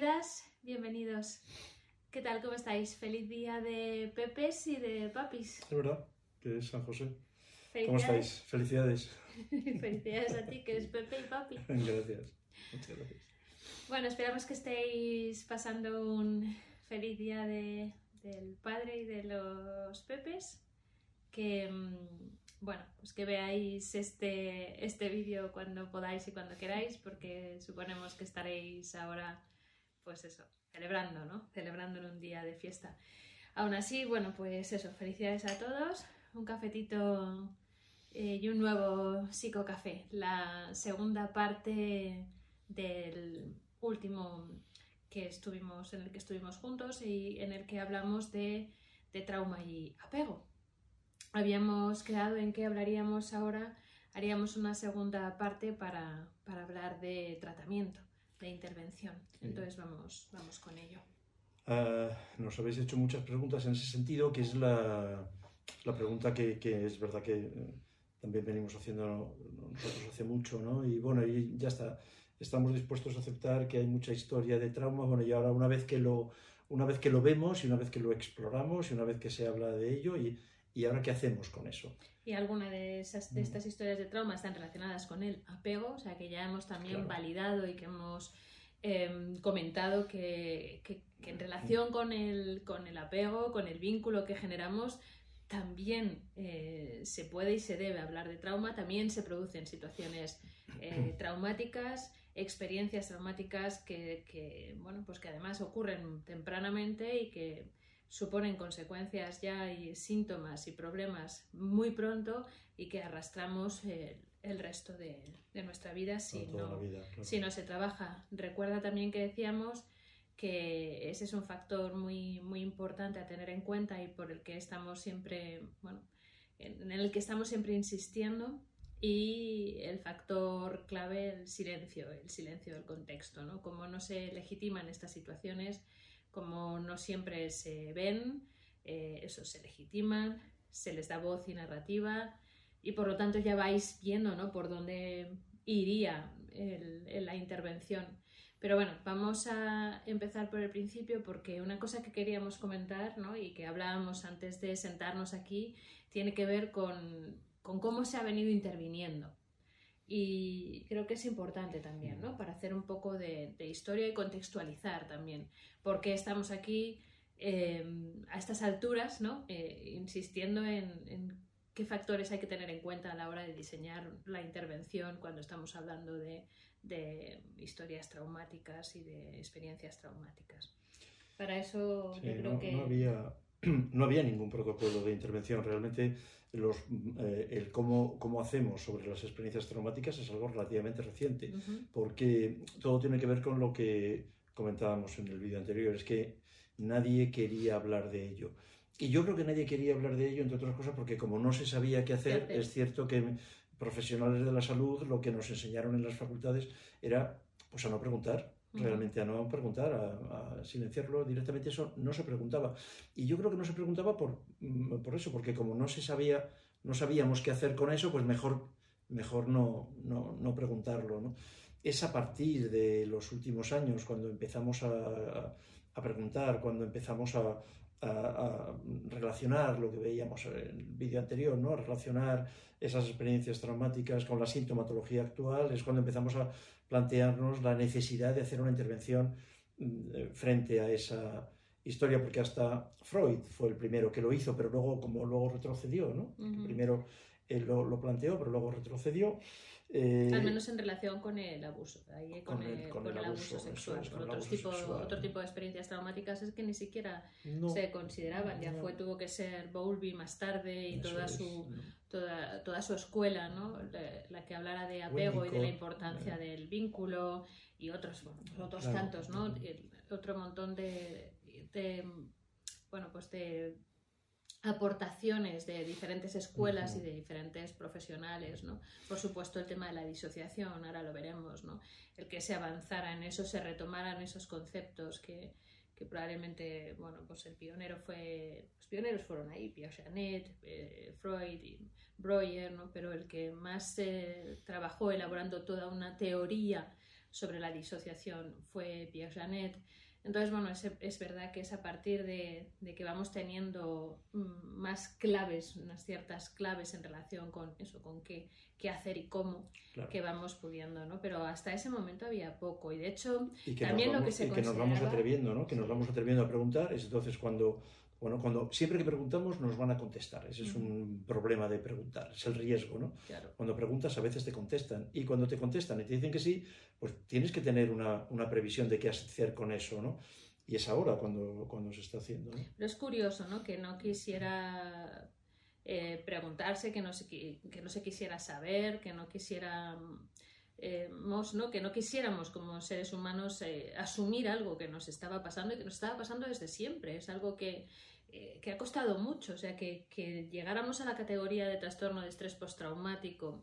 Bienvenidas, bienvenidos. ¿Qué tal? ¿Cómo estáis? Feliz día de Pepes y de Papis. Es verdad, que es San José. ¿Cómo estáis? Felicidades. Felicidades a ti, que eres Pepe y Papi. Gracias. Muchas gracias. Bueno, esperamos que estéis pasando un feliz día de- del padre y de los Pepes. Que, mm, bueno, pues que veáis este, este vídeo cuando podáis y cuando queráis, porque suponemos que estaréis ahora, pues eso, celebrando, ¿no? Celebrando en un día de fiesta. Aún así, bueno, pues eso, felicidades a todos. Un cafetito eh, y un nuevo psicocafé. La segunda parte del último que estuvimos, en el que estuvimos juntos y en el que hablamos de, de trauma y apego. Habíamos quedado en que hablaríamos ahora, haríamos una segunda parte para, para hablar de tratamiento, de intervención. Entonces vamos, vamos con ello. Ah, nos habéis hecho muchas preguntas en ese sentido, que es la, la pregunta que, que es verdad que eh, también venimos haciendo nosotros hace mucho, ¿no? Y bueno, y ya está. Estamos dispuestos a aceptar que hay mucha historia de trauma. Bueno, y ahora una vez que lo, una vez que lo vemos y una vez que lo exploramos y una vez que se habla de ello, y, y ahora qué hacemos con eso. Y algunas de, esas, de Mm. estas historias de trauma están relacionadas con el apego, o sea que ya hemos también Claro. validado y que hemos em, comentado que, que- que en relación con el, con el apego, con el vínculo que generamos, también eh, se puede y se debe hablar de trauma, también se producen situaciones eh, traumáticas, experiencias traumáticas que, que, bueno, pues que además ocurren tempranamente y que suponen consecuencias ya y síntomas y problemas muy pronto y que arrastramos el, el resto de, de nuestra vida si no, vida, claro. si no se trabaja. Recuerda también que decíamos que ese es un factor muy, muy importante a tener en cuenta y por el que estamos siempre, bueno, en en el que estamos siempre insistiendo y el factor clave, el silencio, el silencio del contexto, ¿no? Cómo no se legitiman estas situaciones, cómo no siempre se ven, eh, eso se legitiman, se les da voz y narrativa y por lo tanto ya vais viendo, ¿no? Por dónde iría la intervención. Pero bueno, vamos a empezar por el principio porque una cosa que queríamos comentar ¿no? y que hablábamos antes de sentarnos aquí tiene que ver con, con cómo se ha venido interviniendo. Y creo que es importante también, ¿no? Para hacer un poco de, de historia y contextualizar también por qué estamos aquí eh, a estas alturas, ¿no? Eh, insistiendo en, en qué factores hay que tener en cuenta a la hora de diseñar la intervención cuando estamos hablando de, de historias traumáticas y de experiencias traumáticas. Para eso Sí, yo creo no, que... no había, no había ningún protocolo de intervención. Realmente los, eh, el cómo, cómo hacemos sobre las experiencias traumáticas es algo relativamente reciente, porque todo tiene que ver con lo que comentábamos en el vídeo anterior, es que nadie quería hablar de ello. Y yo creo que nadie quería hablar de ello, entre otras cosas, porque como no se sabía qué hacer, es cierto que profesionales de la salud lo que nos enseñaron en las facultades era pues a no preguntar. Realmente a no preguntar, a, silenciarlo directamente, eso no se preguntaba. Y yo creo que no se preguntaba por, mm, por eso, porque como no se sabía, no sabíamos qué hacer con eso, pues mejor, mejor no, no, no preguntarlo. ¿no? Es a partir de los últimos años cuando empezamos a, a preguntar, cuando empezamos a relacionar lo que veíamos en el vídeo anterior, ¿no? a relacionar esas experiencias traumáticas con la sintomatología actual, es cuando empezamos a plantearnos la necesidad de hacer una intervención mm, eh, frente a esa historia, porque hasta Freud fue el primero que lo hizo, pero luego como luego retrocedió, ¿no? Primero él lo, lo planteó, pero luego retrocedió. Eh, Al menos en relación con el abuso, ahí, con, con el- el, con con el el abuso, sexual. es, con otros abuso tipo, sexual. otro tipo de experiencias traumáticas es que ni siquiera no, se consideraban, ya no. fue, tuvo que ser Bowlby más tarde y eso toda es, su, no. toda, toda su escuela, ¿no? La, la que hablara de apego y de la importancia eh. del vínculo y otros, bueno, otros Claro. tantos, ¿no? El- otro montón de, de, bueno, pues de aportaciones de diferentes escuelas y de diferentes profesionales, ¿no? Por supuesto el tema de la disociación, ahora lo veremos, ¿no? El que se avanzara en eso, se retomaran esos conceptos que, que probablemente, bueno, pues el pionero fue, los pioneros fueron ahí, Pierre Janet, eh, Freud y Breuer, ¿no? Pero el que más eh, trabajó elaborando toda una teoría sobre la disociación fue Pierre Janet. Entonces, bueno, es, es verdad que es a partir de, de, que vamos teniendo mm, más claves, unas ciertas claves en relación con eso, con qué, qué hacer y cómo, claro. que vamos pudiendo, ¿no? Pero hasta ese momento había poco. Y de hecho, y que también vamos, lo que se y que nos vamos atreviendo, ¿no? Que nos vamos atreviendo a preguntar. Es entonces cuando bueno, cuando siempre que preguntamos nos van a contestar. Ese es un problema de preguntar, es el riesgo, ¿no? Claro. Cuando preguntas a veces te contestan y cuando te contestan y te dicen que sí, pues tienes que tener una, una previsión de qué hacer con eso, ¿no? Y es ahora cuando, cuando se está haciendo. ¿no? Pero es curioso, ¿no? Que no quisiera eh, preguntarse, que no, se, que no se quisiera saber, que no quisiera... Eh, ¿no? que no quisiéramos como seres humanos eh, asumir algo que nos estaba pasando y que nos estaba pasando desde siempre. Es algo que, eh, que ha costado mucho, o sea, que, que, llegáramos a la categoría de trastorno de estrés postraumático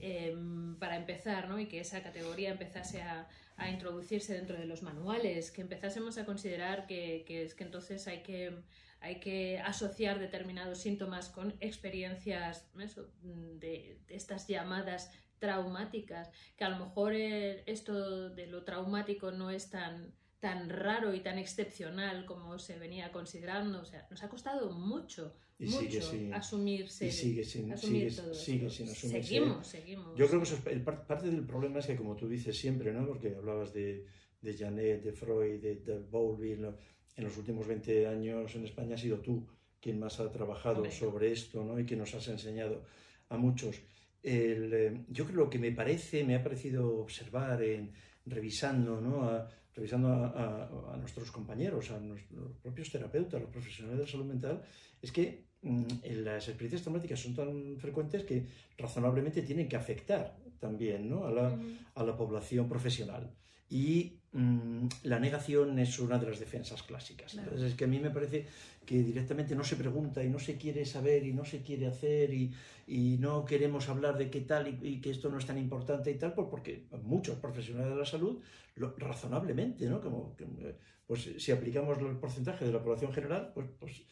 em, para empezar, ¿no? y que esa categoría empezase a, a, introducirse dentro de los manuales, que empezásemos a considerar que, que es que entonces hay que hay que asociar determinados síntomas con experiencias de, estas llamadas traumáticas, que a lo mejor el, esto de lo traumático no es tan, tan raro y tan excepcional como se venía considerando. O sea, nos ha costado mucho, y mucho sigue sin, asumirse. Y sigue sin, asumir sigue, todo sigue sin asumirse. Seguimos, seguimos. Yo creo que eso es, parte del problema es que, como tú dices siempre, ¿no? porque hablabas de, de Janet, de Freud, de, de Bowlby, ¿no? en los últimos 20 años en España has sido tú quien más ha trabajado Hombre. sobre esto ¿no? y que nos has enseñado a muchos. El, eh, yo creo lo que me parece, me ha parecido observar en revisando, ¿no? a, revisando a, a, a, nuestros compañeros, a nuestros propios terapeutas, los profesionales de la salud mental, es que mmm, las experiencias traumáticas son tan frecuentes que razonablemente tienen que afectar también ¿no? a, la, uh -huh. a la población profesional. Y mmm, la negación es una de las defensas clásicas. Claro. Entonces, es que a mí me parece que directamente no se pregunta y no se quiere saber y no se quiere hacer y, y no queremos hablar de qué tal y, y, que esto no es tan importante y tal, porque muchos profesionales de la salud, lo, razonablemente, ¿no? Como, que, pues si aplicamos el porcentaje de la población general, pues, pues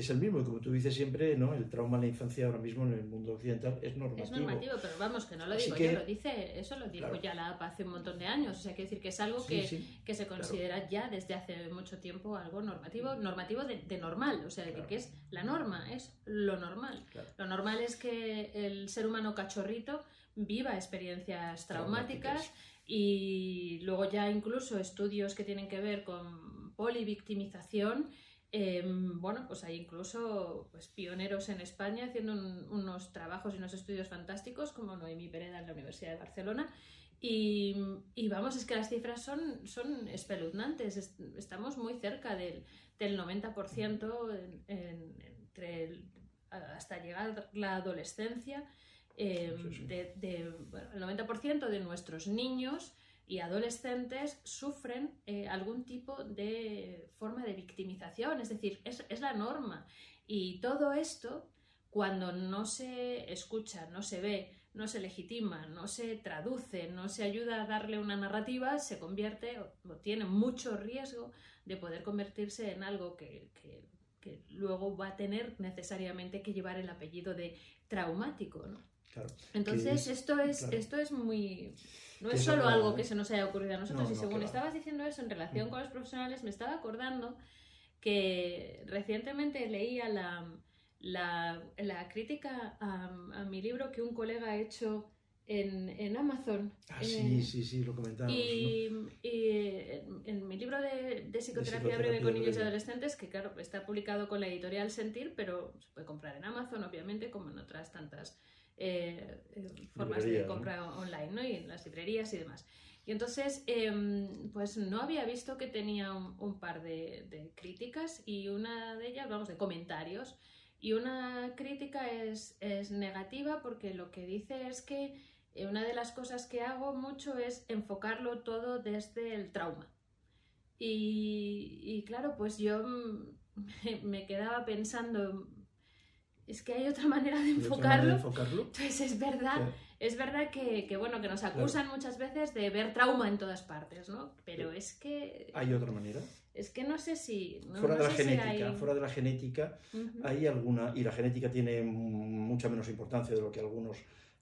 es el mismo. Y como tú dices siempre, ¿no? el trauma en la infancia ahora mismo en el mundo occidental es normativo. Es normativo, pero vamos, que no lo digo que, yo, lo dice, eso lo dijo claro. ya la APA hace un montón de años. O sea, quiere decir que es algo Sí, que, sí, que se considera claro. ya desde hace mucho tiempo algo normativo, normativo de, de normal, o sea, Claro. que es la norma, es lo normal. Lo normal es que el ser humano cachorrito viva experiencias traumáticas, Traumáticas. y luego ya incluso estudios que tienen que ver con polivictimización. Eh, bueno, pues hay incluso pues, pioneros en España haciendo un, unos trabajos y unos estudios fantásticos, como Noemí Pereda en la Universidad de Barcelona. Y, y vamos, es que las cifras son, son espeluznantes. Est estamos muy cerca del, del 90% en, en, entre el, hasta llegar la adolescencia. Eh, Sí, sí. de, de, bueno, el 90% de nuestros niños y adolescentes sufren eh, algún tipo de forma de victimización, es decir, es, es, la norma. Y todo esto, cuando no se escucha, no se ve, no se legitima, no se traduce, no se ayuda a darle una narrativa, se convierte o, tiene mucho riesgo de poder convertirse en algo que, que, que, luego va a tener necesariamente que llevar el apellido de traumático. ¿no? Claro. Entonces, es, esto, es, claro. esto es muy... No es solo algo ¿no? que se nos haya ocurrido a nosotros No, y según estabas diciendo eso en relación Mm. con los profesionales, me estaba acordando que recientemente leía la, la, la crítica a, a, mi libro que un colega ha hecho en, en Amazon. Ah, sí, sí, sí, lo comentamos. Y, ¿no? y en, en, mi libro de, de, psicoterapia de, psicoterapia breve con niños y adolescentes, que claro, está publicado con la editorial Sentir, pero se puede comprar en Amazon, obviamente, como en otras tantas eh, eh, formas Librería, de compra ¿no? online, ¿no? Y en las librerías y demás. Y entonces, eh, pues no había visto que tenía un, un par de, de, críticas y una de ellas, vamos, de comentarios. Y una crítica es, es negativa porque lo que dice es que eh, una de las cosas que hago mucho es enfocarlo todo desde el trauma. Y, y claro, pues yo me quedaba pensando, es que hay otra manera de enfocarlo. Manera de enfocarlo? Entonces es verdad, sí. es verdad que, que, bueno, que nos acusan claro. muchas veces de ver trauma en todas partes, ¿no? Pero sí. es que... ¿Hay otra manera? Es que no sé si... No, fuera, no de la sé genética, si hay... fuera de la genética, hay alguna... Y la genética tiene mucha menos importancia de lo que algunos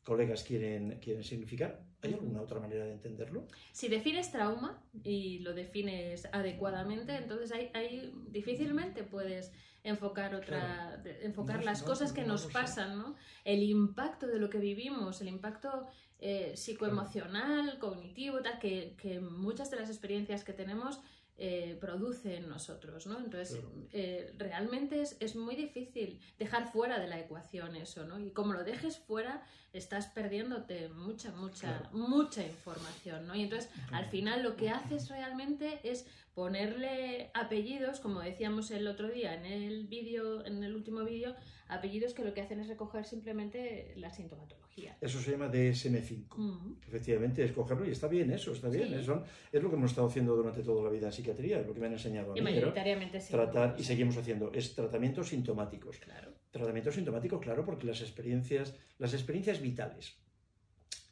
colegas quieren, quieren significar. ¿Hay alguna otra manera de entenderlo? Si defines trauma y lo defines adecuadamente, entonces ahí, difícilmente puedes enfocar otra enfocar las cosas que nos pasan, ¿no? El impacto de lo que vivimos, el impacto eh, psicoemocional, cognitivo, tal, que, que muchas de las experiencias que tenemos eh, produce en nosotros, ¿no? Entonces, eh, realmente es, es, muy difícil dejar fuera de la ecuación eso, ¿no? Y como lo dejes fuera, estás perdiéndote mucha, mucha, mucha información, ¿no? Y entonces, al final, lo que haces realmente es ponerle apellidos, como decíamos el otro día en el vídeo, en el último vídeo, apellidos que lo que hacen es recoger simplemente la sintomatología. Eso se llama DSM5. Efectivamente, escogerlo y está bien eso, está bien. Eso es lo que hemos estado haciendo durante toda la vida en psiquiatría, es lo que me han enseñado a mí. Y mayoritariamente sí. Tratar, y seguimos haciendo, es tratamientos sintomáticos. Claro. Tratamientos sintomáticos, claro, porque las experiencias, las experiencias vitales,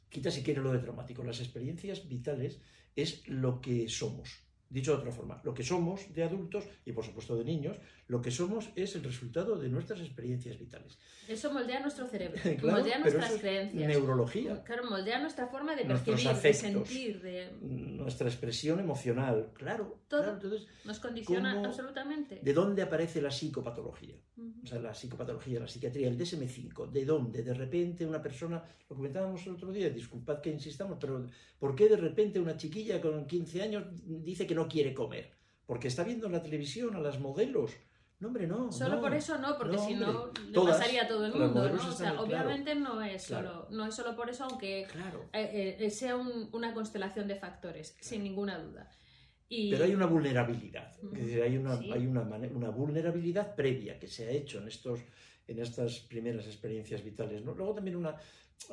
quita si quiere lo de traumático, las experiencias vitales es lo que somos Dicho de otra forma, lo que somos de adultos y por supuesto de niños, lo que somos es el resultado de nuestras experiencias vitales. Eso moldea nuestro cerebro, moldea nuestras creencias. Neurología. Claro, moldea nuestra forma de percibir, de sentir, de... Nuestra expresión emocional, claro. Todo entonces, nos condiciona absolutamente. ¿De dónde aparece la psicopatología? O sea, la psicopatología, la psiquiatría, el DSM-5. ¿De dónde? De repente una persona, lo comentábamos el otro día, disculpad que insistamos, pero ¿por qué de repente una chiquilla con 15 años dice que no quiere comer, porque está viendo en la televisión a las modelos. No, hombre, no. Solo por eso no, porque si no le pasaría a todo el mundo, ¿no? O sea, obviamente no es solo, no es solo por eso, aunque claro. Eh, eh, sea una constelación de factores, sin ninguna duda. Pero hay una vulnerabilidad, es decir, hay, una, hay una, una, vulnerabilidad previa que se ha hecho en, estos, en estas primeras experiencias vitales. ¿no? Luego también una,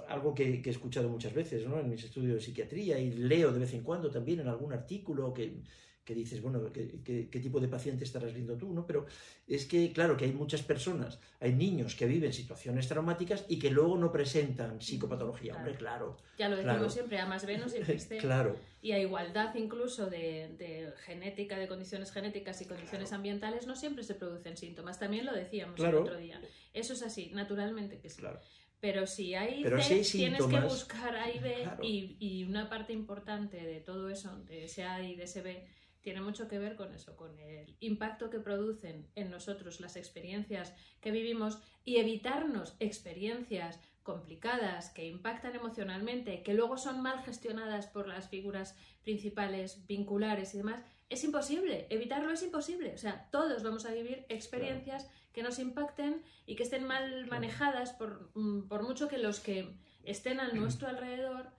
algo que, que, he escuchado muchas veces ¿no? en mis estudios de psiquiatría y leo de vez en cuando también en algún artículo que, que dices, bueno, ¿qué, ¿qué, tipo de paciente estarás viendo tú? ¿no? Pero es que, claro, que hay muchas personas, hay niños que viven situaciones traumáticas y que luego no presentan psicopatología. Hombre, claro. Ya lo decimos siempre, a más menos existe. claro. Y a igualdad incluso de, de, genética, de condiciones genéticas y condiciones ambientales, no siempre se producen síntomas. También lo decíamos el otro día. Eso es así, naturalmente que sí. Claro. Pero si hay C, tienes que buscar A y B y, y, una parte importante de todo eso, de ese A y de ese B, tiene mucho que ver con eso, con el impacto que producen en nosotros las experiencias que vivimos y evitarnos experiencias complicadas que impactan emocionalmente, que luego son mal gestionadas por las figuras principales, vinculares y demás, es imposible, evitarlo es imposible. O sea, todos vamos a vivir experiencias que nos impacten y que estén mal manejadas por, mm, por mucho que los que estén a nuestro alrededor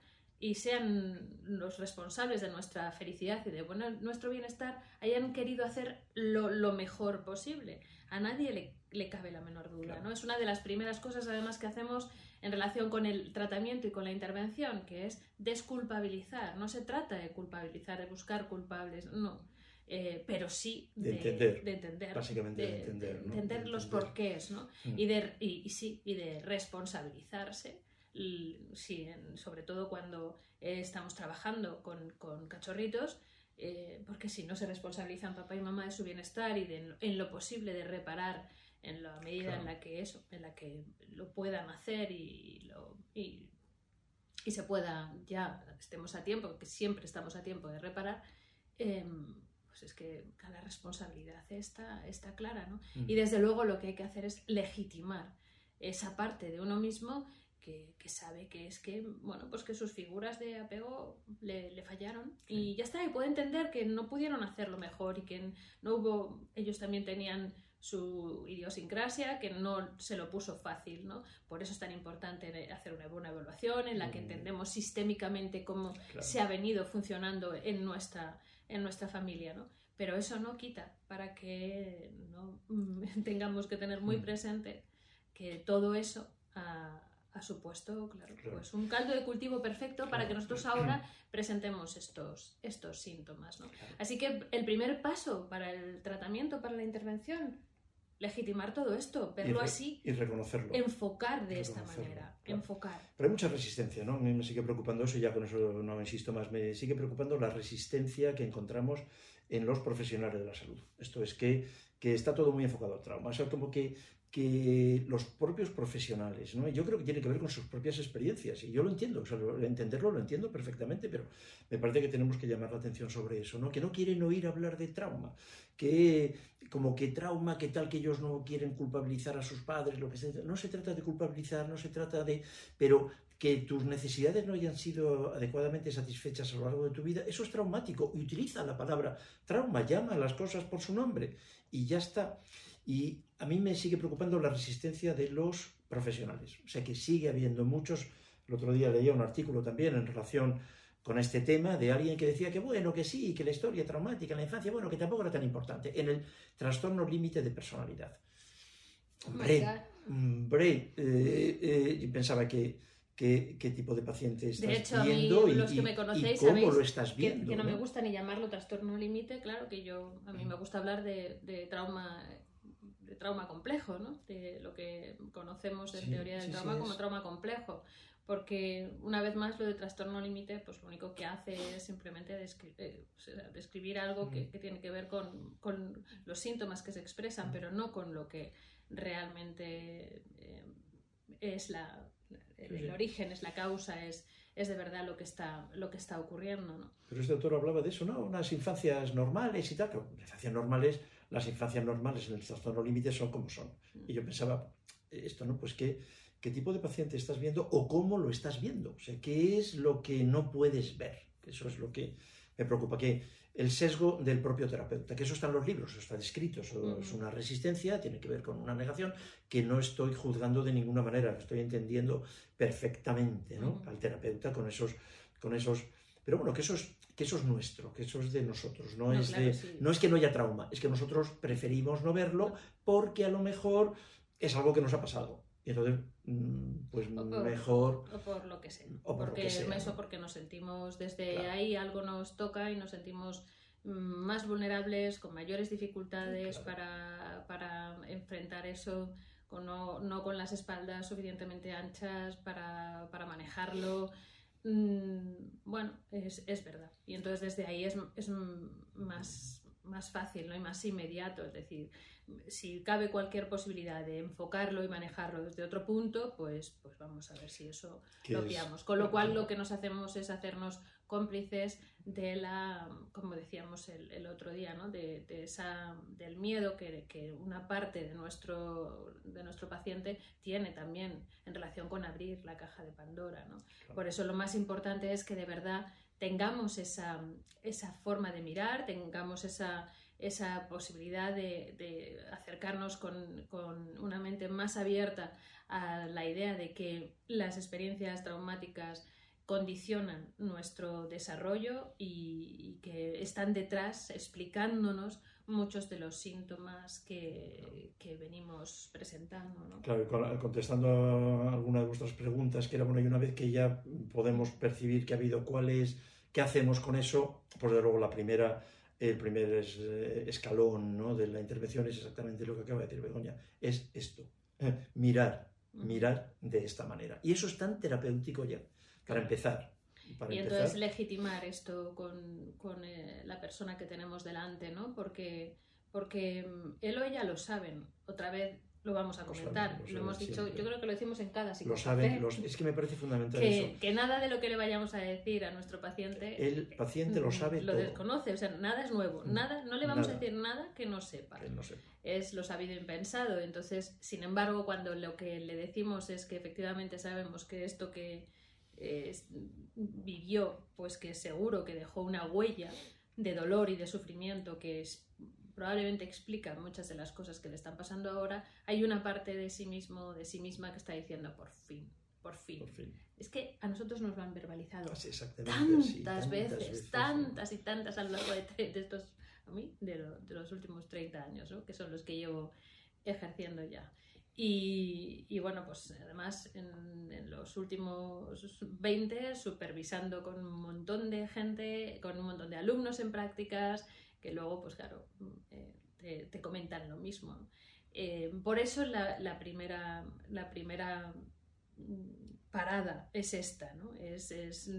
y sean los responsables de nuestra felicidad y de bueno, nuestro bienestar hayan querido hacer lo, mejor posible. A nadie le, cabe la menor duda. ¿no? Es una de las primeras cosas además que hacemos en relación con el tratamiento y con la intervención, que es desculpabilizar. No se trata de culpabilizar, de buscar culpables, no. Eh, pero sí de, entender, de entender, básicamente de, entender, entender los porqués, ¿no? Mm. Y, de, y, sí, y de responsabilizarse sí, sobre todo cuando eh, estamos trabajando con, con cachorritos, eh, porque si no se responsabilizan papá y mamá de su bienestar y de, en lo posible de reparar en la medida en la que eso, en la que lo puedan hacer y, lo, y, y, se pueda ya estemos a tiempo, que siempre estamos a tiempo de reparar, em, pues es que cada responsabilidad está, está clara, ¿no? Mm. Y desde luego lo que hay que hacer es legitimar esa parte de uno mismo que, sabe que es que, bueno, pues que sus figuras de apego le, fallaron y ya está, y puede entender que no pudieron hacerlo mejor y que no hubo, ellos también tenían su idiosincrasia, que no se lo puso fácil, ¿no? Por eso es tan importante hacer una buena evaluación en la que mm. entendemos sistémicamente cómo se ha venido funcionando en nuestra, en nuestra familia, ¿no? Pero eso no quita para que no tengamos que tener muy mm. presente que todo eso ha supuesto, claro, pues un caldo de cultivo perfecto para que nosotros ahora presentemos estos, estos síntomas. ¿no? Así que el primer paso para el tratamiento, para la intervención, legitimar todo esto, verlo así y reconocerlo. Enfocar de esta manera, enfocar. Pero hay mucha resistencia, ¿no? Me sigue preocupando eso, ya con eso no me insisto más, me sigue preocupando la resistencia que encontramos en los profesionales de la salud. Esto es que, que está todo muy enfocado al trauma. O sea, como que que los propios profesionales, ¿no? Yo creo que tiene que ver con sus propias experiencias y yo lo entiendo, entenderlo lo entiendo perfectamente, pero me parece que tenemos que llamar la atención sobre eso, ¿no? Que no quieren oír hablar de trauma, que como que trauma, que tal que ellos no quieren culpabilizar a sus padres, lo que sea. No se trata de culpabilizar, no se trata de, pero que tus necesidades no hayan sido adecuadamente satisfechas a lo largo de tu vida, eso es traumático. Y utiliza la palabra trauma, llama las cosas por su nombre y ya está. Y a mí me sigue preocupando la resistencia de los profesionales. O sea que sigue habiendo muchos. El otro día leía un artículo también en relación con este tema de alguien que decía que bueno, que sí, que la historia traumática en la infancia, bueno, que tampoco era tan importante, en el trastorno límite de personalidad. Hombre, hombre eh, eh, pensaba que, qué tipo de paciente estás de hecho, viendo y, los que me conocéis, cómo lo estás viendo. Que, no, me gusta ni llamarlo trastorno límite, claro que yo, a mí me gusta hablar de, de trauma de trauma complejo, ¿no? de lo que conocemos en teoría del trauma como trauma complejo, porque una vez más lo de trastorno límite, pues lo único que hace es simplemente eh, describir algo que, tiene que ver con, con, los síntomas que se expresan, pero no con lo que realmente eh, es la, el, origen, es la causa, es, es de verdad lo que está, lo que está ocurriendo. ¿no? Pero este autor hablaba de eso, ¿no? Unas infancias normales y tal, pero infancias normales las infancias normales en el trastorno límite son como son. Y yo pensaba, esto no, pues qué, qué tipo de paciente estás viendo o cómo lo estás viendo. O sea, qué es lo que no puedes ver. Eso es lo que me preocupa, que el sesgo del propio terapeuta, que eso está en los libros, eso está descrito, eso es una resistencia, tiene que ver con una negación que no estoy juzgando de ninguna manera, lo estoy entendiendo perfectamente, ¿no? Al terapeuta con esos, con esos, pero bueno, que eso es que eso es nuestro, que eso es de nosotros, no, es, no es que no haya trauma, es que nosotros preferimos no verlo porque a lo mejor es algo que nos ha pasado. Y entonces, mm, pues mejor... O por lo que sea. O porque, eso porque nos sentimos, desde ahí algo nos toca y nos sentimos mm, más vulnerables, con mayores dificultades para, para, enfrentar eso, con no, no, con las espaldas suficientemente anchas para, para manejarlo. Mm, bueno, es, es, verdad. Y entonces desde ahí es, es más, más fácil ¿no? y más inmediato. Es decir, si cabe cualquier posibilidad de enfocarlo y manejarlo desde otro punto, pues, pues vamos a ver si eso lo pillamos. Con lo cual lo que nos hacemos es hacernos cómplices de la, como decíamos el, otro día, ¿no? de, esa, del miedo que, que, una parte de nuestro, de nuestro paciente tiene también en relación con abrir la caja de Pandora. ¿no? Por eso lo más importante es que de verdad tengamos esa, esa forma de mirar, tengamos esa, esa posibilidad de, de acercarnos con, con, una mente más abierta a la idea de que las experiencias traumáticas condicionan nuestro desarrollo y, que están detrás explicándonos muchos de los síntomas que, que venimos presentando. ¿no? Claro, contestando a alguna de vuestras preguntas, que era bueno, y una vez que ya podemos percibir que ha habido cuál es, qué hacemos con eso, pues de luego la primera, el primer eh, escalón ¿no? de la intervención es exactamente lo que acaba de decir Begoña, es esto, eh, mirar, mirar de esta manera. Y eso es tan terapéutico ya para empezar. y entonces legitimar esto con, con eh, la persona que tenemos delante, ¿no? Porque, porque mm, él o ella lo saben. Otra vez lo vamos a comentar. Lo, hemos dicho, yo creo que lo decimos en cada Lo saben, es que me parece fundamental que, eso. Que nada de lo que le vayamos a decir a nuestro paciente. El paciente lo mm, sabe Lo desconoce, o sea, nada es nuevo. Mm, nada, no le vamos a decir nada que no sepa. Que no sepa. Es lo sabido y pensado. Entonces, sin embargo, cuando lo que le decimos es que efectivamente sabemos que esto que vivió, pues que seguro que dejó una huella de dolor y de sufrimiento que es, probablemente explica muchas de las cosas que le están pasando ahora, hay una parte de sí mismo, de sí misma que está diciendo por fin, por fin. Es que a nosotros nos lo han verbalizado tantas, veces, tantas y tantas a lo largo de, estos, a mí, de, los últimos 30 años, que son los que llevo ejerciendo ya. Y, bueno, pues además en, los últimos 20 supervisando con un montón de gente, con un montón de alumnos en prácticas, que luego, pues claro, eh, te, comentan lo mismo. Eh, por eso la, primera, la primera parada es esta, ¿no? Es, es,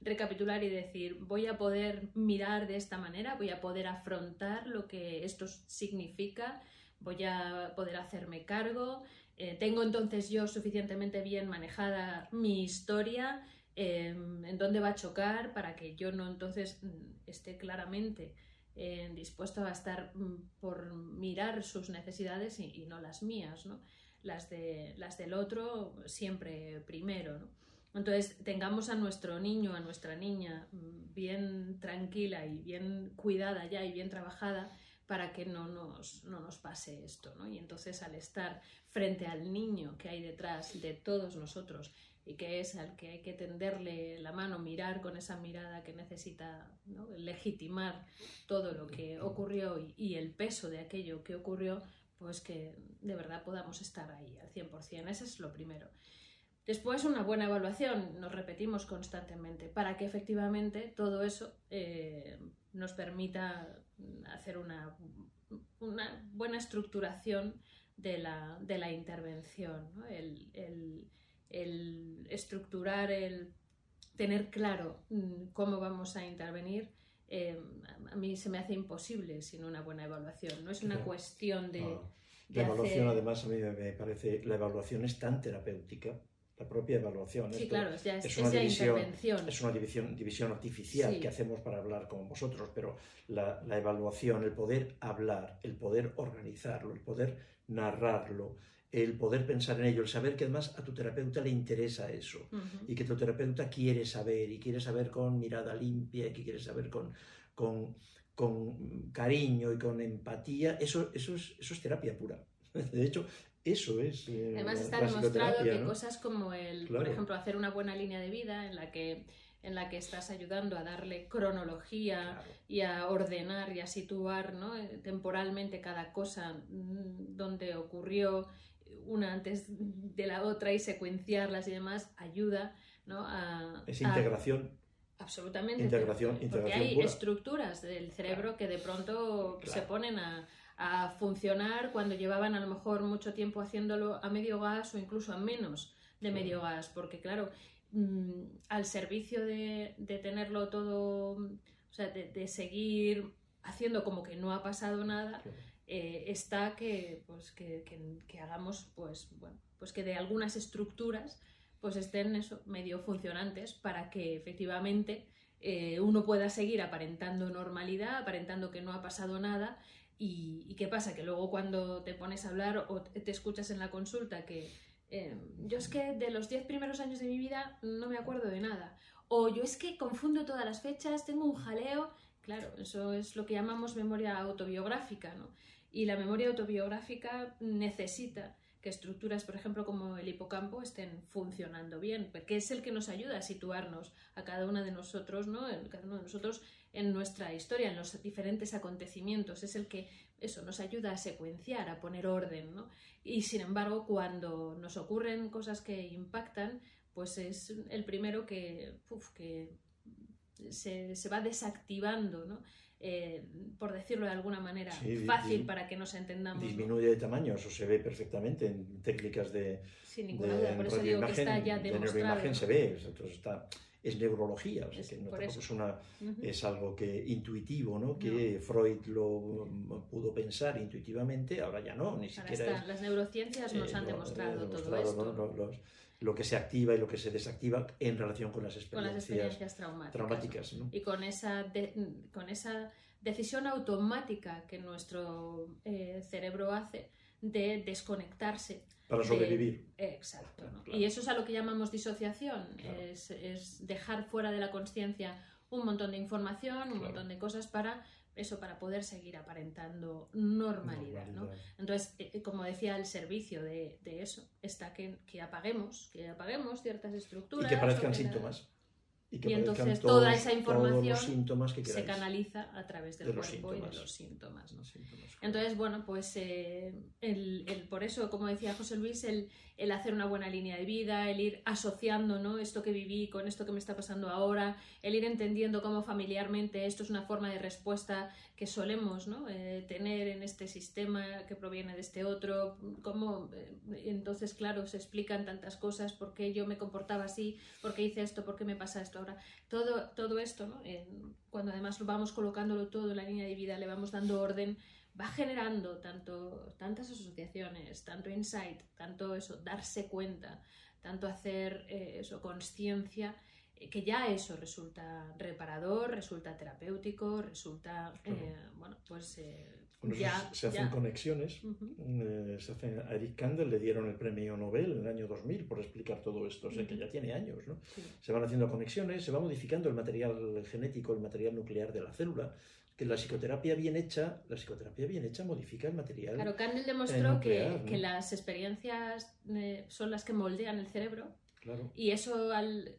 recapitular y decir, voy a poder mirar de esta manera, voy a poder afrontar lo que esto significa voy a poder hacerme cargo, eh, tengo entonces yo suficientemente bien manejada mi historia, em, en dónde va a chocar para que yo no entonces mm, esté claramente eh, dispuesto a estar mm, por mirar sus necesidades y, no las mías, ¿no? Las, de, las del otro siempre primero. Entonces, tengamos a nuestro niño, a nuestra niña mm, bien tranquila y bien cuidada ya y bien trabajada para que no nos, no nos pase esto. ¿no? Y entonces, al estar frente al niño que hay detrás de todos nosotros y que es al que hay que tenderle la mano, mirar con esa mirada que necesita legitimar todo lo que ocurrió y, el peso de aquello que ocurrió, pues que de verdad podamos estar ahí al 100%. Ese es lo primero. Después, una buena evaluación, nos repetimos constantemente, para que efectivamente todo eso eh, nos permita hacer una, una buena estructuración de la, de la intervención, el, el, el, estructurar, el tener claro mm, cómo vamos a intervenir. Eh, a mí se me hace imposible sin una buena evaluación. No es una cuestión de... Ah, la evaluación, además, a mí me parece, la evaluación es tan terapéutica la propia evaluación. Sí, claro, es, una división, Es una división, división artificial que hacemos para hablar con vosotros, pero la, evaluación, el poder hablar, el poder organizarlo, el poder narrarlo, el poder pensar en ello, el saber que además a tu terapeuta le interesa eso y que tu terapeuta quiere saber y quiere saber con mirada limpia y que quiere saber con, con, con cariño y con empatía, eso, eso, es, eso es terapia pura. De hecho, eso es. Eh, Además está demostrado que cosas como el, por ejemplo, hacer una buena línea de vida en la que en la que estás ayudando a darle cronología y a ordenar y a situar ¿no? Eh, temporalmente cada cosa mm, donde ocurrió una antes de la otra y secuenciarlas y demás, ayuda ¿no? a... Es integración. absolutamente. Integración, porque, hay estructuras del cerebro que de pronto se ponen a, a funcionar cuando llevaban a lo mejor mucho tiempo haciéndolo a medio gas o incluso a menos de medio gas, porque claro, mm, al servicio de, tenerlo todo, o sea, de, seguir haciendo como que no ha pasado nada, eh, está que, pues, que, que, hagamos, pues, bueno, pues que de algunas estructuras pues estén eso, medio funcionantes para que efectivamente eh, uno pueda seguir aparentando normalidad, aparentando que no ha pasado nada y, qué pasa? Que luego cuando te pones a hablar o te escuchas en la consulta que eh, yo es que de los 10 primeros años de mi vida no me acuerdo de nada. O yo es que confundo todas las fechas, tengo un jaleo. Claro, eso es lo que llamamos memoria autobiográfica, ¿no? Y la memoria autobiográfica necesita que estructuras, por ejemplo, como el hipocampo, estén funcionando bien, porque es el que nos ayuda a situarnos a cada una de nosotros, ¿no? cada uno de nosotros en nuestra historia, en los diferentes acontecimientos, es el que eso nos ayuda a secuenciar, a poner orden, ¿no? Y sin embargo, cuando nos ocurren cosas que impactan, pues es el primero que, que se, se, va desactivando, ¿no? Eh, por decirlo de alguna manera fácil para que nos entendamos. Disminuye de tamaño, eso se ve perfectamente en técnicas de. Sin ninguna duda, por eso digo que está ya demostrado. De se ve, entonces está es neurología, es, que no es, una, es algo que intuitivo, ¿no? que Freud lo pudo pensar intuitivamente, ahora ya no, ni siquiera. Las neurociencias nos eh, han demostrado, todo esto. Lo que se activa y lo que se desactiva en relación con las experiencias, traumáticas. Y con esa, con esa decisión automática que nuestro eh, cerebro hace de desconectarse para sobrevivir. exacto. Y eso es a lo que llamamos disociación, es, dejar fuera de la conciencia un montón de información, un montón de cosas para eso, para poder seguir aparentando normalidad. ¿no? Entonces, eh, eh, como decía, el servicio de, eso está que, que, apaguemos, que apaguemos ciertas estructuras. Y que parezcan síntomas. Y, entonces toda esa información se canaliza a través del cuerpo y de los síntomas. entonces, bueno, pues eh, el, el, por eso, como decía José Luis, el, el, hacer una buena línea de vida, el ir asociando ¿no? esto que viví con esto que me está pasando ahora, el ir entendiendo cómo familiarmente esto es una forma de respuesta que solemos ¿no? Eh, tener en este sistema que proviene de este otro, cómo eh, entonces, claro, se explican tantas cosas, por qué yo me comportaba así, por qué hice esto, por qué me pasa esto ahora. Todo, todo esto, ¿no? cuando además vamos colocándolo todo en la línea de vida, le vamos dando orden, va generando tanto, tantas asociaciones, tanto insight, tanto eso, darse cuenta, tanto hacer eh, eso, conciencia, que ya eso resulta reparador, resulta terapéutico, resulta, eh, bueno, pues ya, se hacen conexiones. se hacen, a Eric Kandel le dieron el premio Nobel en el año 2000 por explicar todo esto, o sea que ya tiene años. ¿no? Se van haciendo conexiones, se va modificando el material genético, el material nuclear de la célula que la psicoterapia bien hecha, la psicoterapia bien hecha modifica el material. Claro, Candel demostró que, que, las experiencias eh, son las que moldean el cerebro. Claro. Y eso, al,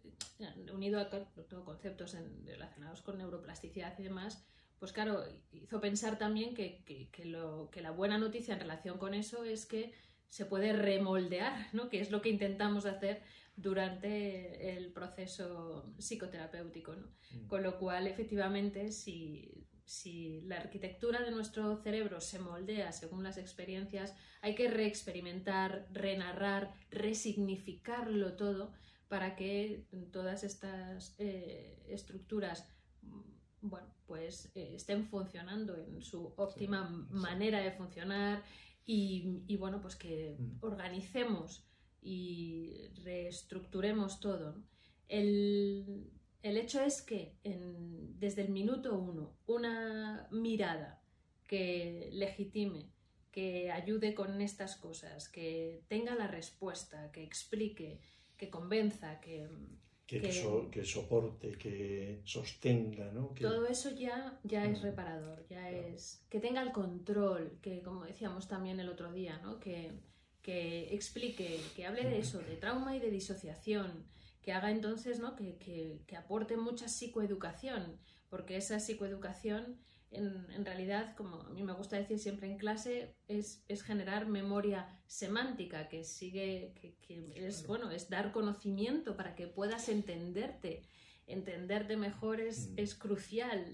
unido a todos conceptos relacionados con neuroplasticidad y demás, pues claro, hizo pensar también que, que, lo, que la buena noticia en relación con eso es que se puede remoldear, ¿no? que es lo que intentamos hacer durante el proceso psicoterapéutico. ¿no? Mm. Con lo cual, efectivamente, si, si la arquitectura de nuestro cerebro se moldea según las experiencias, hay que reexperimentar, renarrar, resignificarlo todo para que todas estas eh, estructuras mm, bueno, pues eh, estén funcionando en su óptima manera de funcionar y, bueno, pues que mm. organicemos y reestructuremos todo. El, el hecho es que desde el minuto uno, una mirada que legitime, que ayude con estas cosas, que tenga la respuesta, que explique, que convenza, que... Que, soporte, que sostenga, ¿no? Todo eso ya, ya es mm. reparador, ya es... Que tenga el control, que como decíamos también el otro día, ¿no? Que, que explique, que hable de eso, de trauma y de disociación, que haga entonces, ¿no? Que, que, aporte mucha psicoeducación, porque esa psicoeducación en, en, realidad, como a mí me gusta decir siempre en clase, es, es generar memoria semántica, que sigue, que, que, es, bueno, es dar conocimiento para que puedas entenderte. Entenderte mejor es, mm. es crucial,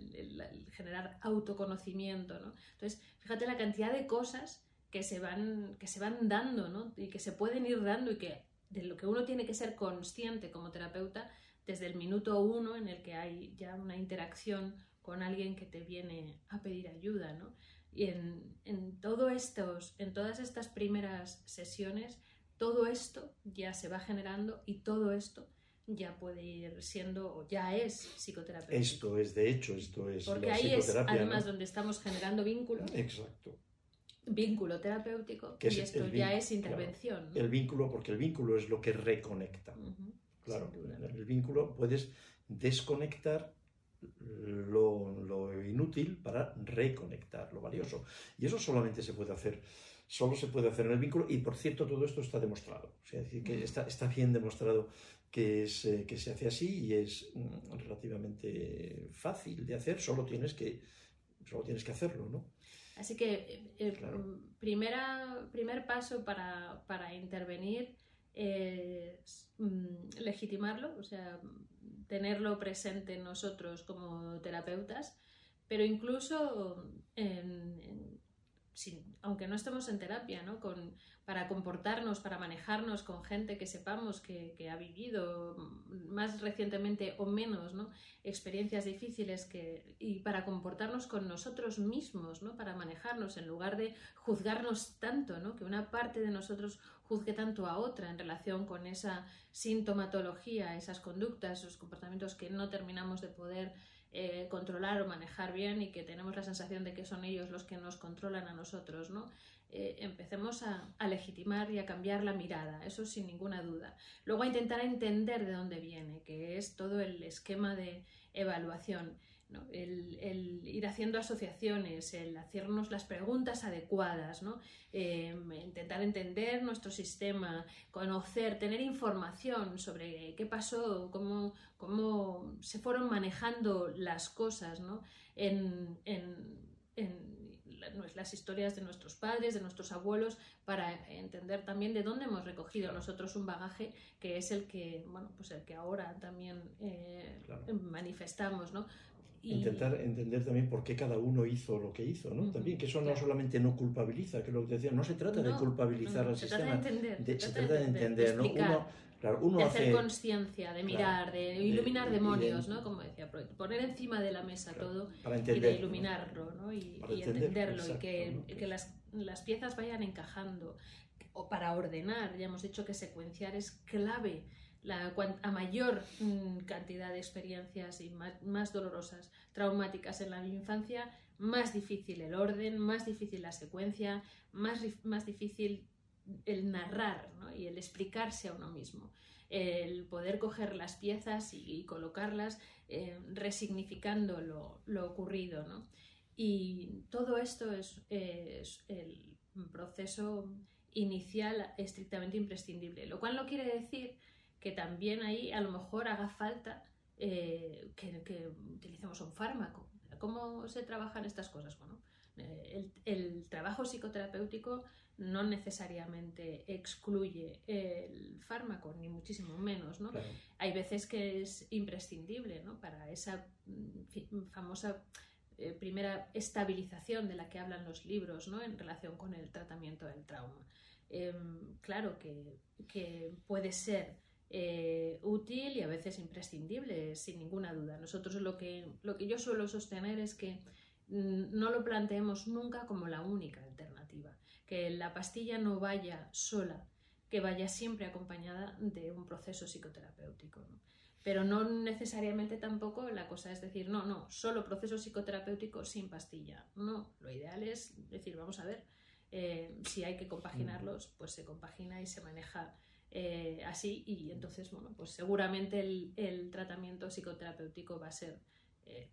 generar autoconocimiento, ¿no? Entonces, fíjate la cantidad de cosas que se van, que se van dando, ¿no? Y que se pueden ir dando y que de lo que uno tiene que ser consciente como terapeuta desde el minuto uno en el que hay ya una interacción con alguien que te viene a pedir ayuda, ¿no? Y en, en, todo estos, en todas estas primeras sesiones, todo esto ya se va generando y todo esto ya puede ir siendo o ya es psicoterapia. Esto es, de hecho, esto es. Porque ahí es además donde estamos generando vínculos. Exacto vínculo terapéutico y esto ya es intervención. El vínculo, porque el vínculo es lo que reconecta. Claro, el vínculo puedes desconectar lo, inútil para reconectar lo valioso. Y eso solamente se puede hacer, solo se puede hacer en el vínculo. Y por cierto, todo esto está demostrado. O sea, decir, que está, está bien demostrado que, es, eh, que se hace así y es mm, relativamente fácil de hacer, solo tienes que, solo tienes que hacerlo, ¿no? Así que el eh, primera, primer paso para, para intervenir es mm, legitimarlo, o sea, tenerlo presente nosotros como terapeutas, pero incluso aunque no estemos en terapia, ¿no? Con, para comportarnos, para manejarnos con gente que sepamos que, ha vivido más recientemente o menos ¿no? experiencias difíciles que, y para comportarnos con nosotros mismos, ¿no? para manejarnos en lugar de juzgarnos tanto, ¿no? que una parte de nosotros juzgue tanto a otra en relación con esa sintomatología, esas conductas, esos comportamientos que no terminamos de poder eh, controlar o manejar bien y que tenemos la sensación de que son ellos los que nos controlan a nosotros, ¿no? Eh, empecemos a, legitimar y a cambiar la mirada, eso sin ninguna duda. Luego a intentar entender de dónde viene, que es todo el esquema de evaluación, el, ir haciendo asociaciones, el hacernos las preguntas adecuadas, ¿no? Eh, intentar entender nuestro sistema, conocer, tener información sobre qué pasó, cómo, cómo se fueron manejando las cosas ¿no? en, en, en las historias de nuestros padres, de nuestros abuelos, para entender también de dónde hemos recogido nosotros un bagaje que es el que, bueno, pues el que ahora también eh, manifestamos, ¿no? Intentar entender también por qué cada uno hizo lo que hizo, ¿no? También que eso no solamente no culpabiliza, que lo que decía, no se trata de culpabilizar al sistema, se trata de entender, se trata de entender, ¿no? Uno, de hacer conciencia, de mirar, de iluminar demonios, ¿no? Como decía, poner encima de la mesa todo y de iluminarlo, ¿no? Y, entenderlo y que, que las, las, piezas vayan encajando. O para ordenar, ya hemos dicho que secuenciar es clave. La, a mayor mm, cantidad de experiencias y más, dolorosas, traumáticas en la infancia, más difícil el orden, más difícil la secuencia, más, más difícil el narrar y el explicarse a uno mismo, el poder coger las piezas y, colocarlas eh, resignificando lo, ocurrido. Y todo esto es, el proceso inicial estrictamente imprescindible, lo cual no quiere decir que también ahí a lo mejor haga falta eh, que, utilicemos un fármaco. ¿Cómo se trabajan estas cosas? Bueno, eh, el, trabajo psicoterapéutico no necesariamente excluye el fármaco, ni muchísimo menos. ¿no? Hay veces que es imprescindible ¿no? para esa mm, famosa eh, primera estabilización de la que hablan los libros ¿no? en relación con el tratamiento del trauma. Em, claro que, puede ser eh, útil y a veces imprescindible, sin ninguna duda. Nosotros lo que, lo que yo suelo sostener es que mm, no lo planteemos nunca como la única alternativa que la pastilla no vaya sola, que vaya siempre acompañada de un proceso psicoterapéutico. Pero no necesariamente tampoco la cosa es decir, no, no, solo proceso psicoterapéutico sin pastilla. No, lo ideal es decir, vamos a ver, eh, si hay que compaginarlos, pues se compagina y se maneja eh, así y entonces, bueno, pues seguramente el, tratamiento psicoterapéutico va a ser eh,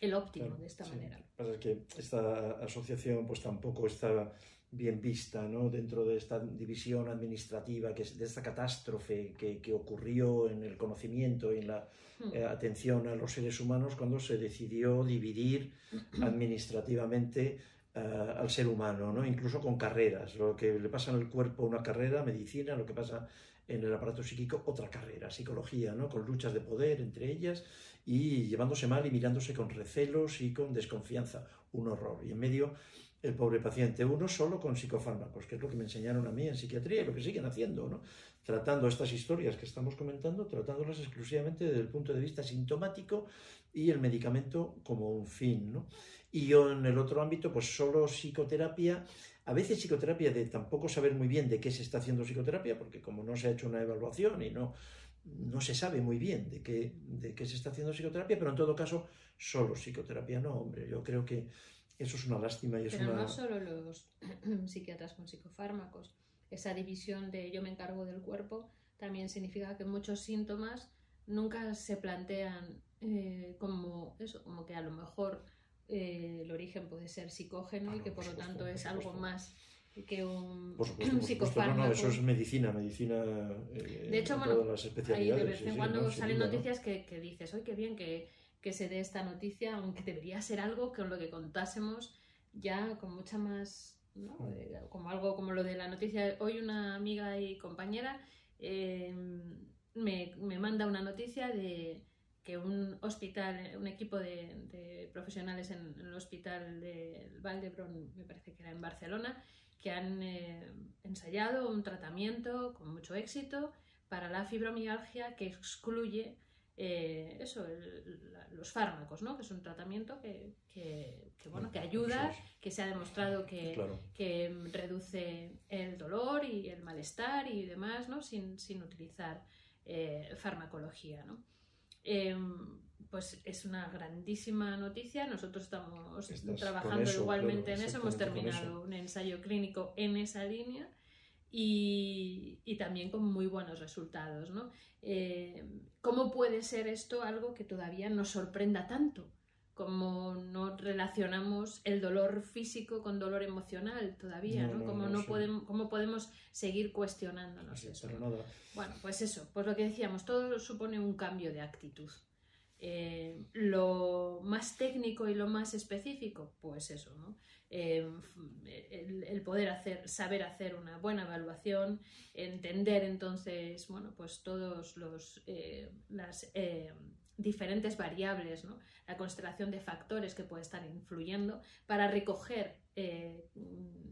el óptimo de esta manera. Pasa que esta asociación pues tampoco está bien vista ¿no? dentro de esta división administrativa, que es de esta catástrofe que, que ocurrió en el conocimiento y en la hmm. eh, atención a los seres humanos cuando se decidió dividir administrativamente eh, al ser humano, ¿no? incluso con carreras. Lo que le pasa en el cuerpo, una carrera, medicina, lo que pasa en el aparato psíquico, otra carrera, psicología, ¿no? con luchas de poder entre ellas y llevándose mal y mirándose con recelos y con desconfianza. Un horror. Y en medio el pobre paciente, uno solo con psicofármacos, que es lo que me enseñaron a mí en psiquiatría y lo que siguen haciendo, ¿no? Tratando estas historias que estamos comentando, tratándolas exclusivamente desde el punto de vista sintomático y el medicamento como un fin. ¿no? Y yo en el otro ámbito, pues solo psicoterapia, a veces psicoterapia de tampoco saber muy bien de qué se está haciendo psicoterapia, porque como no se ha hecho una evaluación y no, no se sabe muy bien de qué, de qué se está haciendo psicoterapia, pero en todo caso, solo psicoterapia, no, hombre, yo creo que eso es una lástima y es Pero no solo los psiquiatras con psicofármacos. Esa división de yo me encargo del cuerpo también significa que muchos síntomas nunca se plantean eh, como eso, como que a lo mejor eh, el origen puede ser psicógeno y que por, lo tanto es algo más que un, psicofármaco. No, eso es medicina, medicina. Eh, de hecho, bueno, de vez en cuando salen noticias que, que, dices, ¡ay, qué bien! que que se dé esta noticia, aunque debería ser algo con lo que contásemos ya con mucha más, ¿no? Mm. Eh, como algo como lo de la noticia. Hoy una amiga y compañera em, me, manda una noticia de que un hospital, un equipo de, profesionales en, el hospital de Valdebron, me parece que era en Barcelona, que han eh, ensayado un tratamiento con mucho éxito para la fibromialgia que excluye eh, eso, los fármacos, ¿no? que es un tratamiento que, bueno, que ayuda, que se ha demostrado que, que, reduce el dolor y el malestar y demás, ¿no? sin, utilizar eh, farmacología. ¿no? Em, pues es una grandísima noticia. Nosotros estamos trabajando igualmente en eso. Hemos terminado un ensayo clínico en esa línea y, también con muy buenos resultados. ¿no? Eh, ¿Cómo puede ser esto algo que todavía nos sorprenda tanto? Como no relacionamos el dolor físico con dolor emocional todavía, ¿no? como no, podemos, ¿Cómo podemos seguir cuestionándonos eso? Bueno, pues eso, pues lo que decíamos, todo supone un cambio de actitud. Eh, lo más técnico y lo más específico, pues eso. Em, el, poder saber hacer una buena evaluación, entender entonces, bueno, pues todos los eh, las eh, diferentes variables, la constelación de factores que puede estar influyendo para recoger eh,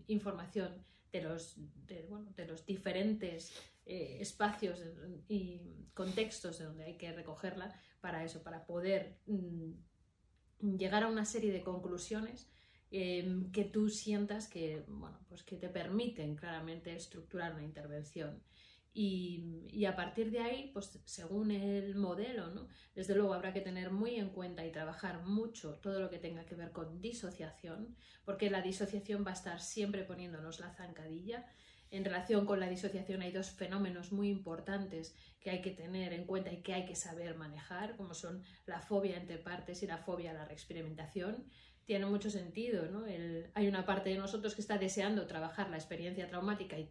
información de los, de, los diferentes eh, espacios y contextos de donde hay que recogerla para eso, para poder mm, llegar a una serie de conclusiones em, que tú sientas que, bueno, pues que te permiten claramente estructurar una intervención. Y, a partir de ahí, pues según el modelo, desde luego habrá que tener muy en cuenta y trabajar mucho todo lo que tenga que ver con disociación, porque la disociación va a estar siempre poniéndonos la zancadilla. En relación con la disociación hay dos fenómenos muy importantes que hay que tener en cuenta y que hay que saber manejar, como son la fobia entre partes y la fobia a la reexperimentación. Tiene mucho sentido, ¿no? hay una parte de nosotros que está deseando trabajar la experiencia traumática y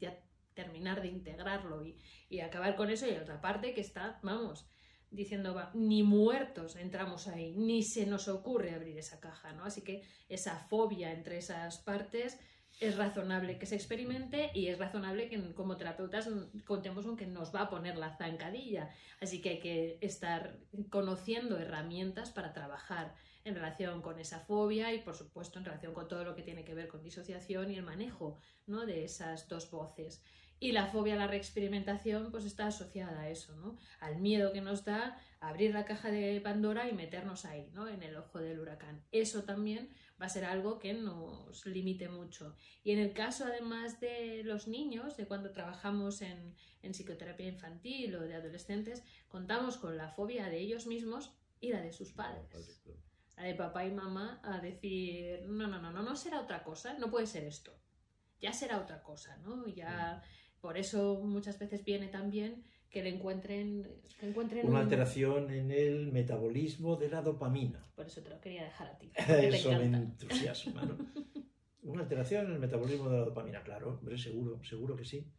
terminar de integrarlo y, acabar con eso y otra parte que está, vamos, diciendo, ni muertos entramos ahí, ni se nos ocurre abrir esa caja, ¿no? Así que esa fobia entre esas partes es razonable que se experimente y es razonable que como terapeutas contemos con que nos va a poner la zancadilla. Así que hay que estar conociendo herramientas para trabajar en relación con esa fobia y por supuesto en relación con todo lo que tiene que ver con disociación y el manejo ¿no? de esas dos voces. Y la fobia a la reexperimentación pues está asociada a eso, ¿no? Al miedo que nos da abrir la caja de Pandora y meternos ahí, ¿no? En el ojo del huracán. Eso también va a ser algo que nos limite mucho. Y en el caso además de los niños, de cuando trabajamos en, en psicoterapia infantil o de adolescentes, contamos con la fobia de ellos mismos y la de sus padres. La de papá y mamá a decir, no, no, no, no, no será otra cosa, no puede ser esto. Ya será otra cosa, ¿no? Ya... Por eso muchas veces viene también que le encuentren, encuentren una alteración en el metabolismo de la dopamina. Por eso te lo quería dejar a ti. eso me entusiasma, ¿no? Una alteración en el metabolismo de la dopamina, claro, hombre, seguro, seguro que sí.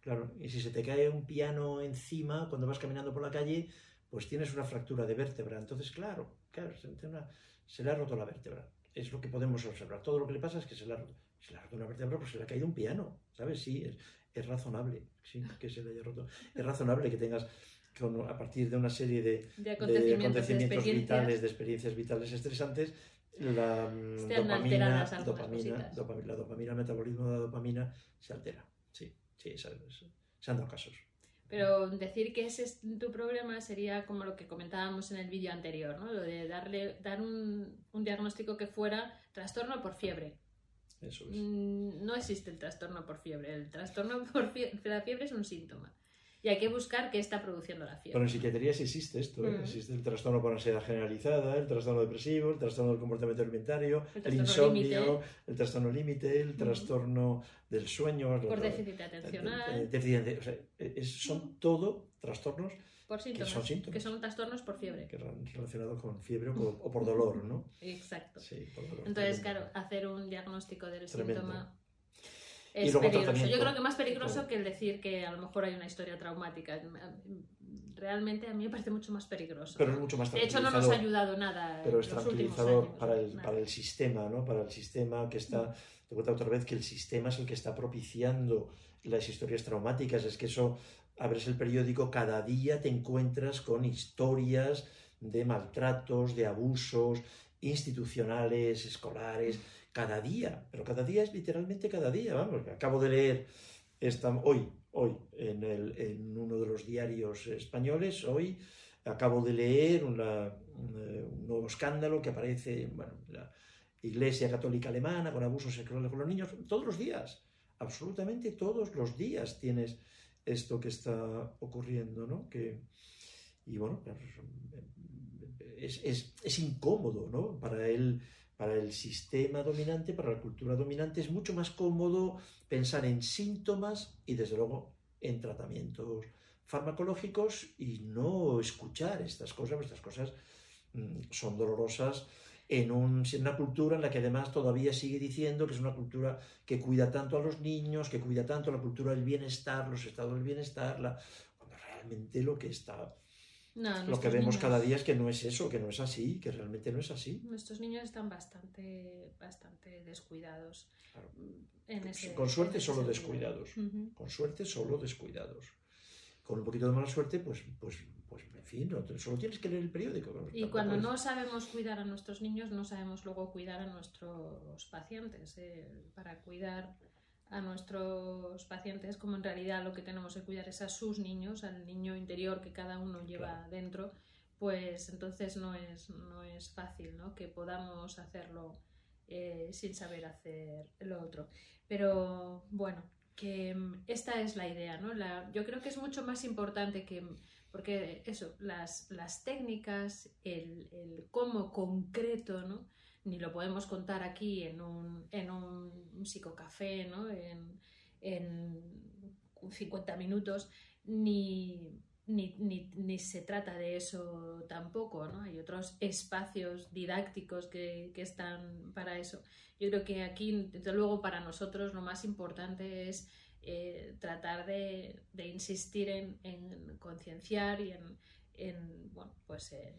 Claro, y si se te cae un piano encima cuando vas caminando por la calle, pues tienes una fractura de vértebra. Entonces, claro, claro, se, le ha roto la vértebra. Es lo que podemos observar. Todo lo que le pasa es que se le ha roto. Se le ha roto una vértebra, pues se le ha caído un piano, ¿sabes? Sí, es, es razonable, sí, que se le haya roto. Es razonable que tengas, a partir de una serie de, acontecimientos, vitales, de experiencias vitales estresantes, la mm, dopamina, dopamina, dopamina, la dopamina, el metabolismo de la dopamina se altera. Sí, sí, se, han dado casos. Pero decir que ese es tu problema sería como lo que comentábamos en el vídeo anterior, ¿no? Lo de darle, dar un, un diagnóstico que fuera trastorno por fiebre Mm, no existe el trastorno por fiebre. El trastorno por fiebre, la fiebre es un síntoma. Y hay que buscar qué está produciendo la fiebre. Pero en psiquiatría sí existe esto. ¿eh? Mm. Existe el trastorno por ansiedad generalizada, el trastorno depresivo, el trastorno del comportamiento alimentario, el, insomnio, el trastorno límite, el trastorno del sueño. Por déficit atencional. son todo trastornos por síntomas, que son síntomas. Que son trastornos por fiebre. Que relacionados con fiebre o, por dolor, ¿no? Exacto. Sí, por dolor. Entonces, claro, hacer un diagnóstico del síntoma es peligroso. Yo creo que más peligroso que el decir que a lo mejor hay una historia traumática. Realmente a mí me parece mucho más peligroso. Pero es mucho más De hecho, no nos ha ayudado nada. Pero es tranquilizador para, el, para el sistema, ¿no? Para el sistema que está. Te cuento otra vez que el sistema es el que está propiciando las historias traumáticas. Es que eso abres el periódico, cada día te encuentras con historias de maltratos, de abusos institucionales, escolares, cada día, pero cada día es literalmente cada día, vamos, acabo de leer esta, hoy, hoy, en, en uno de los diarios españoles, hoy acabo de leer un nuevo escándalo que aparece, bueno, la Iglesia Católica Alemana con abusos sexuales con los niños, todos los días, absolutamente todos los días tienes esto que está ocurriendo, ¿no? Que, y bueno, es, es, es, incómodo, ¿no? Para el, para el sistema dominante, para la cultura dominante, es mucho más cómodo pensar en síntomas y desde luego en tratamientos farmacológicos y no escuchar estas cosas, estas cosas mm, son dolorosas en, una cultura en la que además todavía sigue diciendo que es una cultura que cuida tanto a los niños, que cuida tanto la cultura del bienestar, los estados del bienestar, la, cuando realmente lo que está... lo que vemos cada día es que no es eso, que no es así, que realmente no es así. Nuestros niños están bastante, bastante descuidados. con suerte solo descuidados. Con suerte solo descuidados. Con un poquito de mala suerte, pues, pues pues en fin, solo tienes que leer el periódico. Y cuando no sabemos cuidar a nuestros niños, no sabemos luego cuidar a nuestros pacientes. Eh, para cuidar a nuestros pacientes como en realidad lo que tenemos que cuidar es a sus niños, al niño interior que cada uno lleva dentro, pues entonces no es, no es fácil ¿no? que podamos hacerlo eh, sin saber hacer lo otro. Pero bueno, que mm, esta es la idea, ¿no? La, yo creo que es mucho más importante que, porque eso, las, las técnicas, el, el, cómo concreto, ¿no? Ni lo podemos contar aquí en un, en un psicocafé, ¿no? En, en 50 minutos, ni, ni, ni, ni, se trata de eso tampoco, ¿no? Hay otros espacios didácticos que, que, están para eso. Yo creo que aquí, desde luego, para nosotros lo más importante es eh, tratar de, de, insistir en, en concienciar y en, en, bueno, pues en,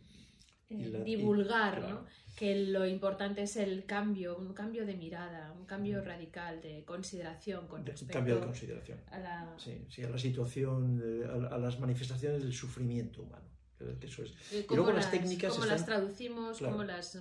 la, divulgar, y, claro. ¿no? Que lo importante es el cambio, un cambio de mirada, un cambio radical de consideración con respecto cambio de consideración. a la... Sí, sí, a la situación, a, a las manifestaciones del sufrimiento humano. Eso es. Y luego las, las técnicas. ¿Cómo están... las traducimos? Claro. ¿Cómo las,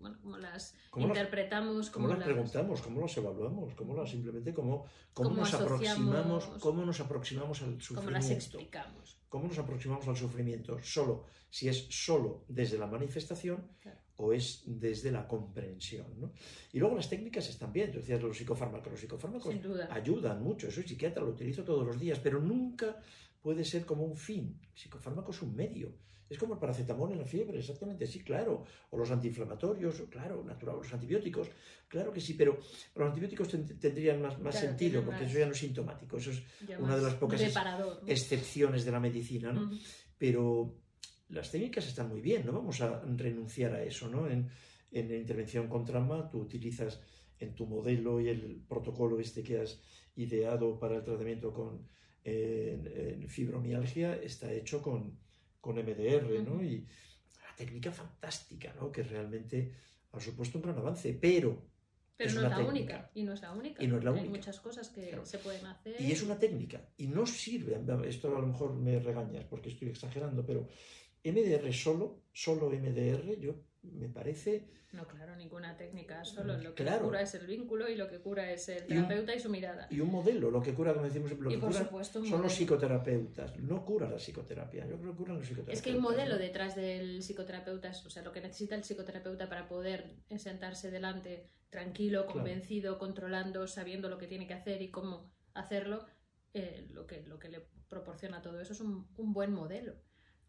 bueno, cómo las ¿Cómo interpretamos? ¿Cómo, las, las, preguntamos? ¿Cómo las evaluamos? ¿Cómo las simplemente cómo, cómo, ¿Cómo nos aproximamos? ¿Cómo nos aproximamos al sufrimiento? ¿Cómo las explicamos? ¿Cómo nos aproximamos al sufrimiento? Solo, si es solo desde la manifestación claro. o es desde la comprensión. ¿no? Y luego las técnicas están bien, tú decías los psicofármacos, los psicofármacos ayudan mucho, soy psiquiatra, lo utilizo todos los días, pero nunca puede ser como un fin. El psicofármaco es un medio. Es como el paracetamol en la fiebre, exactamente, sí, claro. O los antiinflamatorios, claro, natural, los antibióticos, claro que sí, pero los antibióticos tendrían más, más claro, sentido, porque más... eso ya no es sintomático. Eso es una de las pocas ¿no? excepciones de la medicina, ¿no? Uh -huh. Pero las técnicas están muy bien, no vamos a renunciar a eso, ¿no? En, en la intervención con trauma tú utilizas en tu modelo y el protocolo este que has ideado para el tratamiento con en fibromialgia está hecho con con MDR. ¿no? Y una técnica fantástica, ¿no? Que realmente ha supuesto un gran avance, pero... Pero es no es la técnica. única, y no es la única. Y no es la única. Hay muchas cosas que Claro. se pueden hacer. Y es una técnica, y no sirve, esto a lo mejor me regañas porque estoy exagerando, pero MDR solo, solo MDR, yo me parece No, claro, ninguna técnica. Solo lo que Claro. cura es el vínculo y lo que cura es el Y un- terapeuta y, su mirada. y un modelo, lo que cura, como decimos, lo Y que por cura supuesto son los psicoterapeutas, no cura la psicoterapia, yo creo que curan los psicoterapeutas. Es que hay un modelo detrás del psicoterapeuta, o sea, lo que necesita el psicoterapeuta para poder sentarse delante tranquilo, Claro. convencido, controlando, sabiendo lo que tiene que hacer y cómo hacerlo, eh, lo, que, lo que le proporciona todo eso es un, un buen modelo.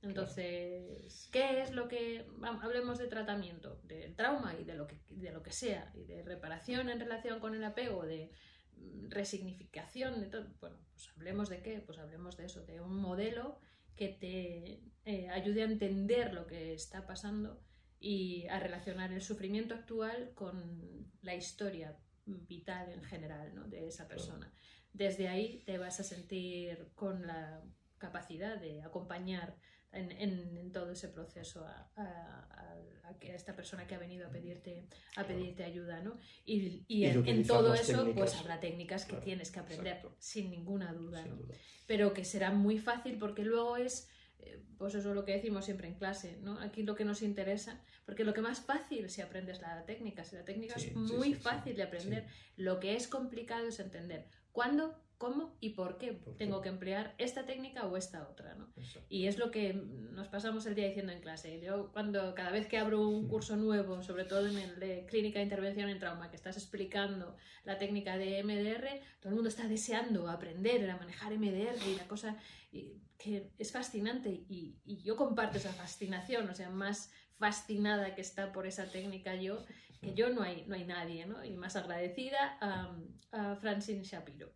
Entonces, ¿qué es lo que hablemos de tratamiento, del trauma y de lo que de lo que sea y de reparación en relación con el apego, de mm, resignificación, de todo? Bueno, pues hablemos de qué, pues hablemos de eso, de un modelo que te eh, ayude a entender lo que está pasando y a relacionar el sufrimiento actual con la historia vital en general ¿no? de esa persona. Desde ahí te vas a sentir con la capacidad de acompañar en, en- en todo ese proceso a, a- esta persona que ha venido a pedirte, a pedirte ayuda. ¿no? Y, y Y en, todo eso técnicas. pues habrá técnicas que Claro, tienes que aprender exacto. sin ninguna duda. Sin ¿no? duda. pero que será muy fácil porque luego es, eh, pues eso es lo que decimos siempre en clase, ¿no? Aquí lo que nos interesa, porque lo que más fácil si aprendes la técnica, si la técnica Sí, es muy sí, sí, fácil de aprender, lo que es complicado es entender cuándo, cómo y por qué ¿Por qué? tengo que emplear esta técnica o esta otra, ¿no? Y es lo que nos pasamos el día diciendo en clase. Yo cuando cada vez que abro un curso nuevo, sobre todo en el de clínica de intervención en trauma, que estás explicando la técnica de MDR, todo el mundo está deseando aprender a manejar MDR y la cosa y- que es fascinante y, y yo comparto esa fascinación, o sea, más fascinada que está por esa técnica yo, que yo no hay, no hay nadie, ¿no? Y más agradecida a, a Francine Shapiro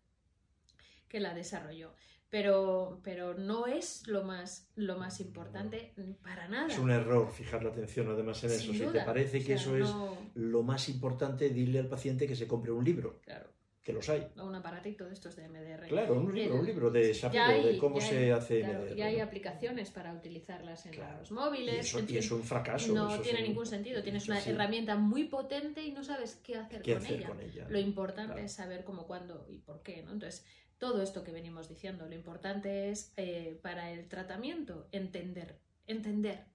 que la desarrolló. Pero, pero no es lo más, lo más importante para nada. Es un error fijar la atención además en Sin eso. Si te duda. parece O que sea, eso es no- lo más importante, dile al paciente que se compre un libro, Claro, que los hay. un aparatito de estos de MDR. Claro, un libro, El- un libro de Shapiro, hay- de cómo se hay- hace claro, MDR, y hay ¿no? aplicaciones para utilizarlas en Claro. los Y móviles. eso, en y fin, es un fracaso. no eso tiene es un- ningún sentido. Tienes eso una sí. herramienta muy potente y no sabes qué hacer, ¿Qué con, hacer ella. con ella? Lo importante Claro. es saber cómo, cuándo y por qué. ¿no? Entonces, todo esto que venimos diciendo, lo importante es eh, para el tratamiento entender, entender.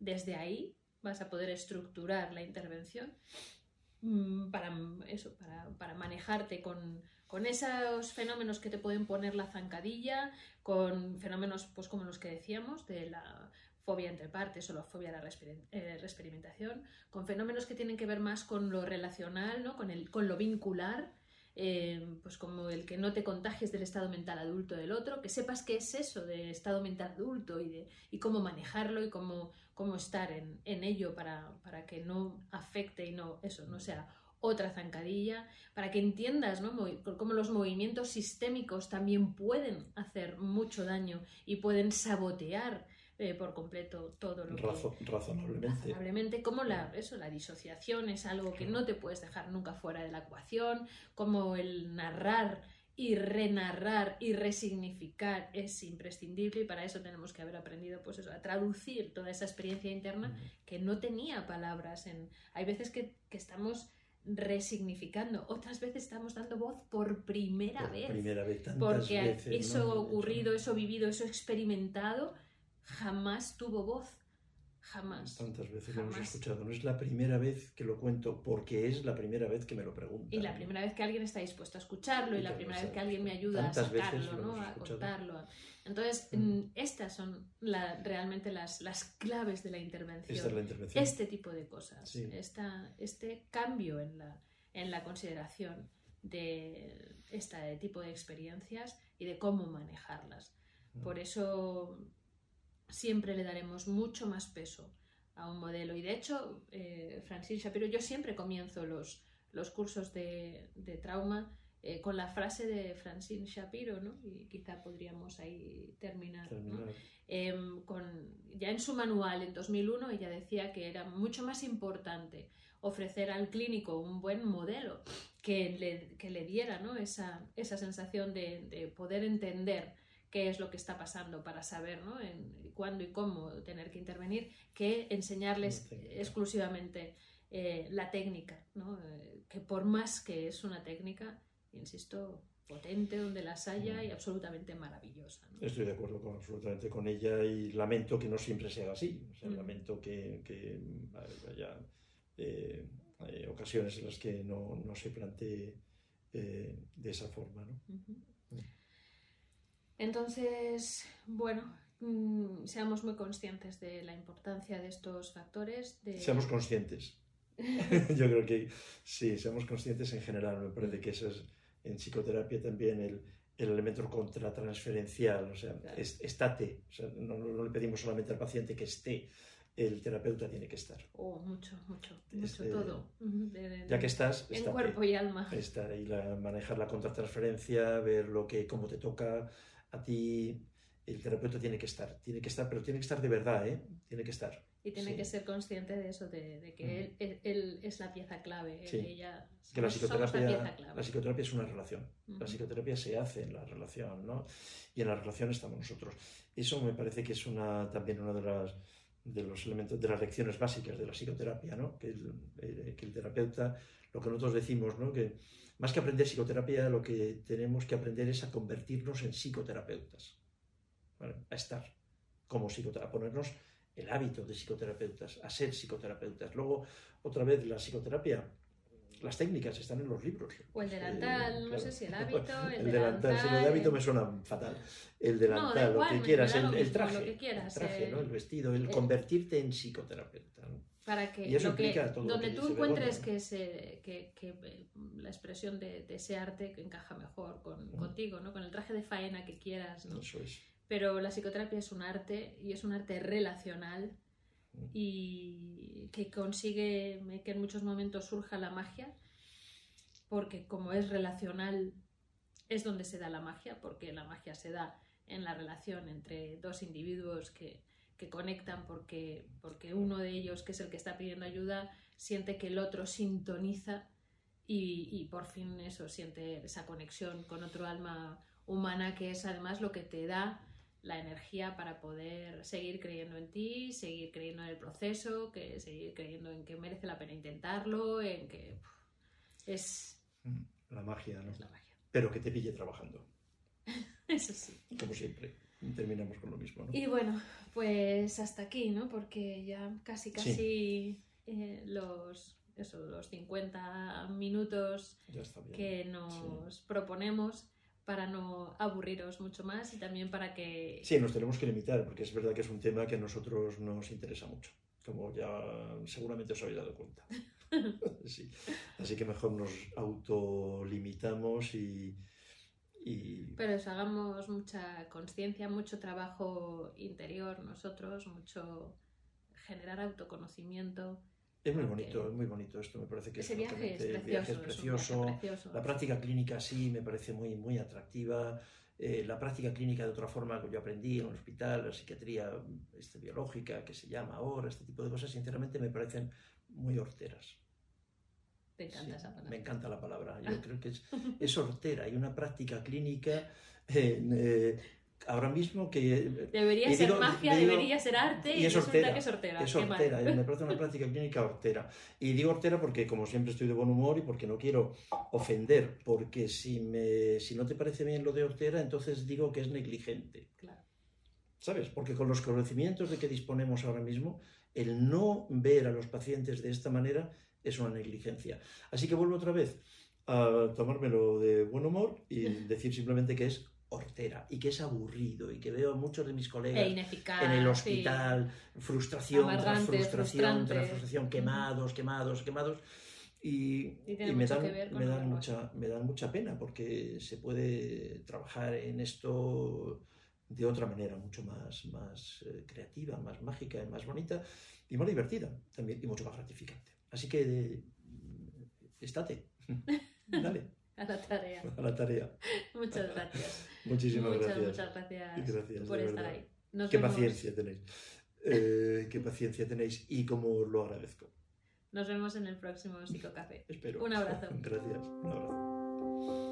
Desde ahí vas a poder estructurar la intervención mm, para eso, para, para manejarte con, con esos fenómenos que te pueden poner la zancadilla, con fenómenos pues como los que decíamos de la fobia entre partes o la fobia a la eh, experimentación, con fenómenos que tienen que ver más con lo relacional, ¿no? con, el, con lo vincular, eh, pues como el que no te contagies del estado mental adulto del otro, que sepas qué es eso de estado mental adulto y, de, y cómo manejarlo y cómo, cómo estar en, en ello para, para, que no afecte y no, eso, no sea otra zancadilla, para que entiendas ¿no? cómo los movimientos sistémicos también pueden hacer mucho daño y pueden sabotear eh, por completo todo lo que... Razonablemente. Razonablemente, como la, eso, la disociación es algo que no te puedes dejar nunca fuera de la ecuación, como el narrar y renarrar y resignificar es imprescindible y para eso tenemos que haber aprendido pues eso, a traducir toda esa experiencia interna que no tenía palabras en hay veces que, que estamos resignificando. Otras veces estamos dando voz por primera vez. Primera vez porque eso ocurrido, eso vivido, eso experimentado, jamás tuvo voz. Jamás. Tantas veces lo hemos escuchado. No es la primera vez que lo cuento, porque es la primera vez que me lo preguntan. Y la primera vez que alguien está dispuesto a escucharlo, y, la primera vez que alguien me ayuda a sacarlo, ¿no? a contarlo. Entonces, mm. Mm, estas son realmente las, las, claves de la intervención. Este tipo de cosas. este cambio en la, en la consideración de este tipo de experiencias y de cómo manejarlas. Mm. Por eso siempre le daremos mucho más peso a un modelo. Y de hecho, eh, Francis Shapiro, yo siempre comienzo los, los cursos de, trauma eh, con la frase de Francine Shapiro, ¿no? Y quizá podríamos ahí terminar. Em, con, ya en su manual, en 2001, ella decía que era mucho más importante ofrecer al clínico un buen modelo que le, que le diera ¿no? esa, esa sensación de, de poder entender qué es lo que está pasando para saber ¿no? en cuándo y cómo tener que intervenir, que enseñarles exclusivamente eh, la técnica, ¿no? Eh, que por más que es una técnica, insisto, potente donde las haya y absolutamente maravillosa. Estoy de acuerdo con, absolutamente con ella y lamento que no siempre sea así. Mm. Lamento que, que haya eh, ocasiones en las que no, no se plantee de esa forma. ¿no? Entonces, bueno, mm, seamos muy conscientes de la importancia de estos factores. De... Seamos conscientes. Yo creo que sí, seamos conscientes en general. Me parece que eso es en psicoterapia también el, el elemento contratransferencial. O sea, estate. O sea, no, le pedimos solamente al paciente que esté, el terapeuta tiene que estar. Oh, mucho, mucho, mucho, todo. ya que estás, en cuerpo y alma. Estar y manejar la contratransferencia, ver lo que, cómo te toca, a ti el terapeuta tiene que estar, tiene que estar, pero tiene que estar de verdad, ¿eh? Tiene que estar. Y tiene que ser consciente de eso, de, que él, es la pieza clave. Ella, que la psicoterapia, la, psicoterapia es una relación. La psicoterapia se hace en la relación, ¿no? Y en la relación estamos nosotros. Eso me parece que es una, también una de las de los elementos, de las lecciones básicas de la psicoterapia, ¿no? Que el, eh, que el terapeuta, lo que nosotros decimos, ¿no? Que más que aprender psicoterapia, lo que tenemos que aprender es a convertirnos en psicoterapeutas, a estar como psicoterapeutas, a ponernos el hábito de psicoterapeutas, a ser psicoterapeutas. Luego, otra vez, la psicoterapia, las técnicas están en los libros. O el delantal, no sé si el hábito, el, el delantal. Si lo de hábito me suena fatal. El delantal, lo que quieras, el, traje, el traje, ¿no? el vestido, el, convertirte en psicoterapeuta. Para que, lo que donde tú encuentres que, se, que, que, eh, la expresión de, ese arte que encaja mejor con, contigo, ¿no? con el traje de faena que quieras. ¿no? Pero la psicoterapia es un arte y es un arte relacional y que consigue que en muchos momentos surja la magia, porque como es relacional es donde se da la magia, porque la magia se da en la relación entre dos individuos que, que conectan porque, porque uno de ellos, que es el que está pidiendo ayuda, siente que el otro sintoniza y, y, por fin eso, siente esa conexión con otro alma humana que es además lo que te da la energía para poder seguir creyendo en ti, seguir creyendo en el proceso, que seguir creyendo en que merece la pena intentarlo, en que es mm, la magia, ¿no? Es la magia. Pero que te pille trabajando. Eso sí. Como siempre terminamos con lo mismo. ¿no? Y bueno, pues hasta aquí, ¿no? Porque ya casi, casi eh, los, eso, los 50 minutos que nos proponemos para no aburriros mucho más y también para que... Sí, nos tenemos que limitar, porque es verdad que es un tema que a nosotros nos interesa mucho, como ya seguramente os habéis dado cuenta. Sí. Así que mejor nos autolimitamos y, y Pero eso, hagamos mucha conciencia, mucho trabajo interior nosotros, mucho generar autoconocimiento. es muy bonito, es muy bonito esto, me parece que Ese es viaje es precioso. viaje es viaje precioso. La práctica clínica sí me parece muy, muy atractiva. Eh, la práctica clínica de otra forma que yo aprendí en el hospital, la psiquiatría este, biológica que se llama ahora, este tipo de cosas, sinceramente me parecen muy horteras. Te encanta Sí, esa palabra. Me encanta la palabra. Yo creo que es, es hortera. Hay una práctica clínica eh, ahora mismo que Debería Y ser digo- magia, digo- debería ser arte y y, es hortera, que es hortera. es hortera. eh, Me parece una práctica clínica hortera. Y digo hortera porque como siempre estoy de buen humor y porque no quiero ofender, porque si, me, si no te parece bien lo de hortera, entonces digo que es negligente. Claro. ¿Sabes? Porque con los conocimientos de que disponemos ahora mismo, el no ver a los pacientes de esta manera es una negligencia. Así que vuelvo otra vez a tomármelo de buen humor y decir simplemente que es hortera y que es aburrido y que veo a muchos de mis E colegas ineficaz. en el sí. hospital, frustración tras frustración tras frustración, quemados, quemados, quemados. Y, Y y me, dan, me, mucha, me dan mucha pena porque se puede trabajar en esto de otra manera, mucho más, más eh, creativa, más mágica, más bonita y más divertida también y mucho más gratificante. Así que eh, estate, dale A la tarea. a la tarea. Muchas gracias. Muchísimas muchas, gracias. muchas gracias, Gracias, por estar verdad. ahí. Nos Qué vemos- paciencia tenéis. Eh, qué paciencia tenéis y cómo os lo agradezco. Nos vemos en el próximo Psicocafé. Espero. Un abrazo. Gracias. Un abrazo.